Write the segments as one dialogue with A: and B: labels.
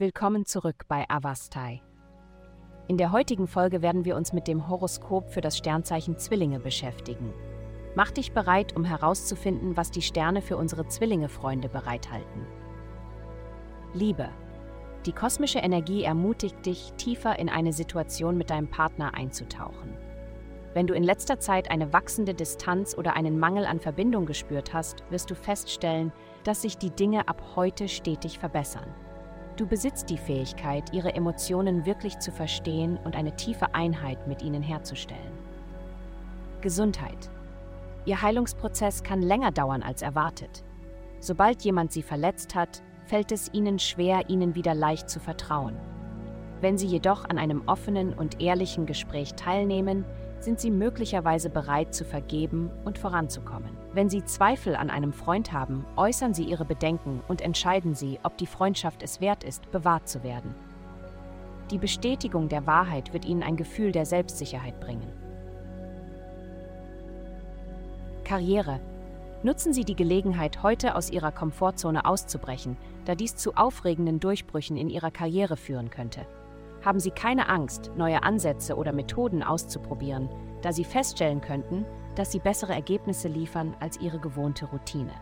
A: Willkommen zurück bei Avastai. In der heutigen Folge werden wir uns mit dem Horoskop für das Sternzeichen Zwillinge beschäftigen. Mach dich bereit, um herauszufinden, was die Sterne für unsere Zwillinge-Freunde bereithalten. Liebe. Die kosmische Energie ermutigt dich, tiefer in eine Situation mit deinem Partner einzutauchen. Wenn du in letzter Zeit eine wachsende Distanz oder einen Mangel an Verbindung gespürt hast, wirst du feststellen, dass sich die Dinge ab heute stetig verbessern. Du besitzt die Fähigkeit, ihre Emotionen wirklich zu verstehen und eine tiefe Einheit mit ihnen herzustellen. Gesundheit. Ihr Heilungsprozess kann länger dauern als erwartet. Sobald jemand sie verletzt hat, fällt es ihnen schwer, ihnen wieder leicht zu vertrauen. Wenn sie jedoch an einem offenen und ehrlichen Gespräch teilnehmen, sind sie möglicherweise bereit zu vergeben und voranzukommen. Wenn sie Zweifel an einem Freund haben, äußern sie ihre Bedenken und entscheiden sie, ob die Freundschaft es wert ist, bewahrt zu werden. Die Bestätigung der Wahrheit wird ihnen ein Gefühl der Selbstsicherheit bringen. Karriere. Nutzen Sie die Gelegenheit, heute aus Ihrer Komfortzone auszubrechen, da dies zu aufregenden Durchbrüchen in Ihrer Karriere führen könnte haben Sie keine Angst, neue Ansätze oder Methoden auszuprobieren, da Sie feststellen könnten, dass Sie bessere Ergebnisse liefern als Ihre gewohnte Routine.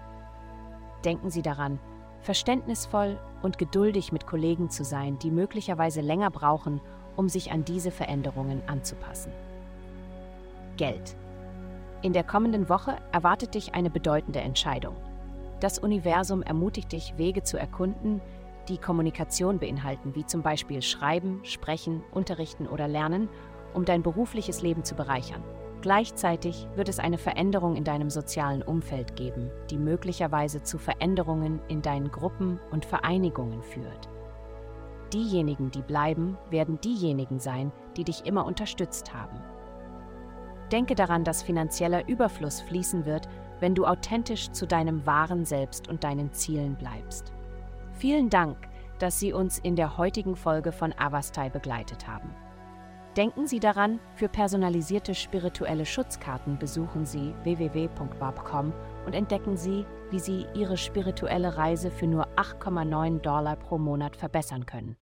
A: Denken Sie daran, verständnisvoll und geduldig mit Kollegen zu sein, die möglicherweise länger brauchen, um sich an diese Veränderungen anzupassen. Geld. In der kommenden Woche erwartet dich eine bedeutende Entscheidung. Das Universum ermutigt dich, Wege zu erkunden, die Kommunikation beinhalten, wie zum Beispiel Schreiben, Sprechen, Unterrichten oder Lernen, um dein berufliches Leben zu bereichern. Gleichzeitig wird es eine Veränderung in deinem sozialen Umfeld geben, die möglicherweise zu Veränderungen in deinen Gruppen und Vereinigungen führt. Diejenigen, die bleiben, werden diejenigen sein, die dich immer unterstützt haben. Denke daran, dass finanzieller Überfluss fließen wird, wenn du authentisch zu deinem wahren Selbst und deinen Zielen bleibst. Vielen Dank, dass Sie uns in der heutigen Folge von Avastai begleitet haben. Denken Sie daran, für personalisierte spirituelle Schutzkarten besuchen Sie www.barb.com und entdecken Sie, wie Sie Ihre spirituelle Reise für nur 8,9 Dollar pro Monat verbessern können.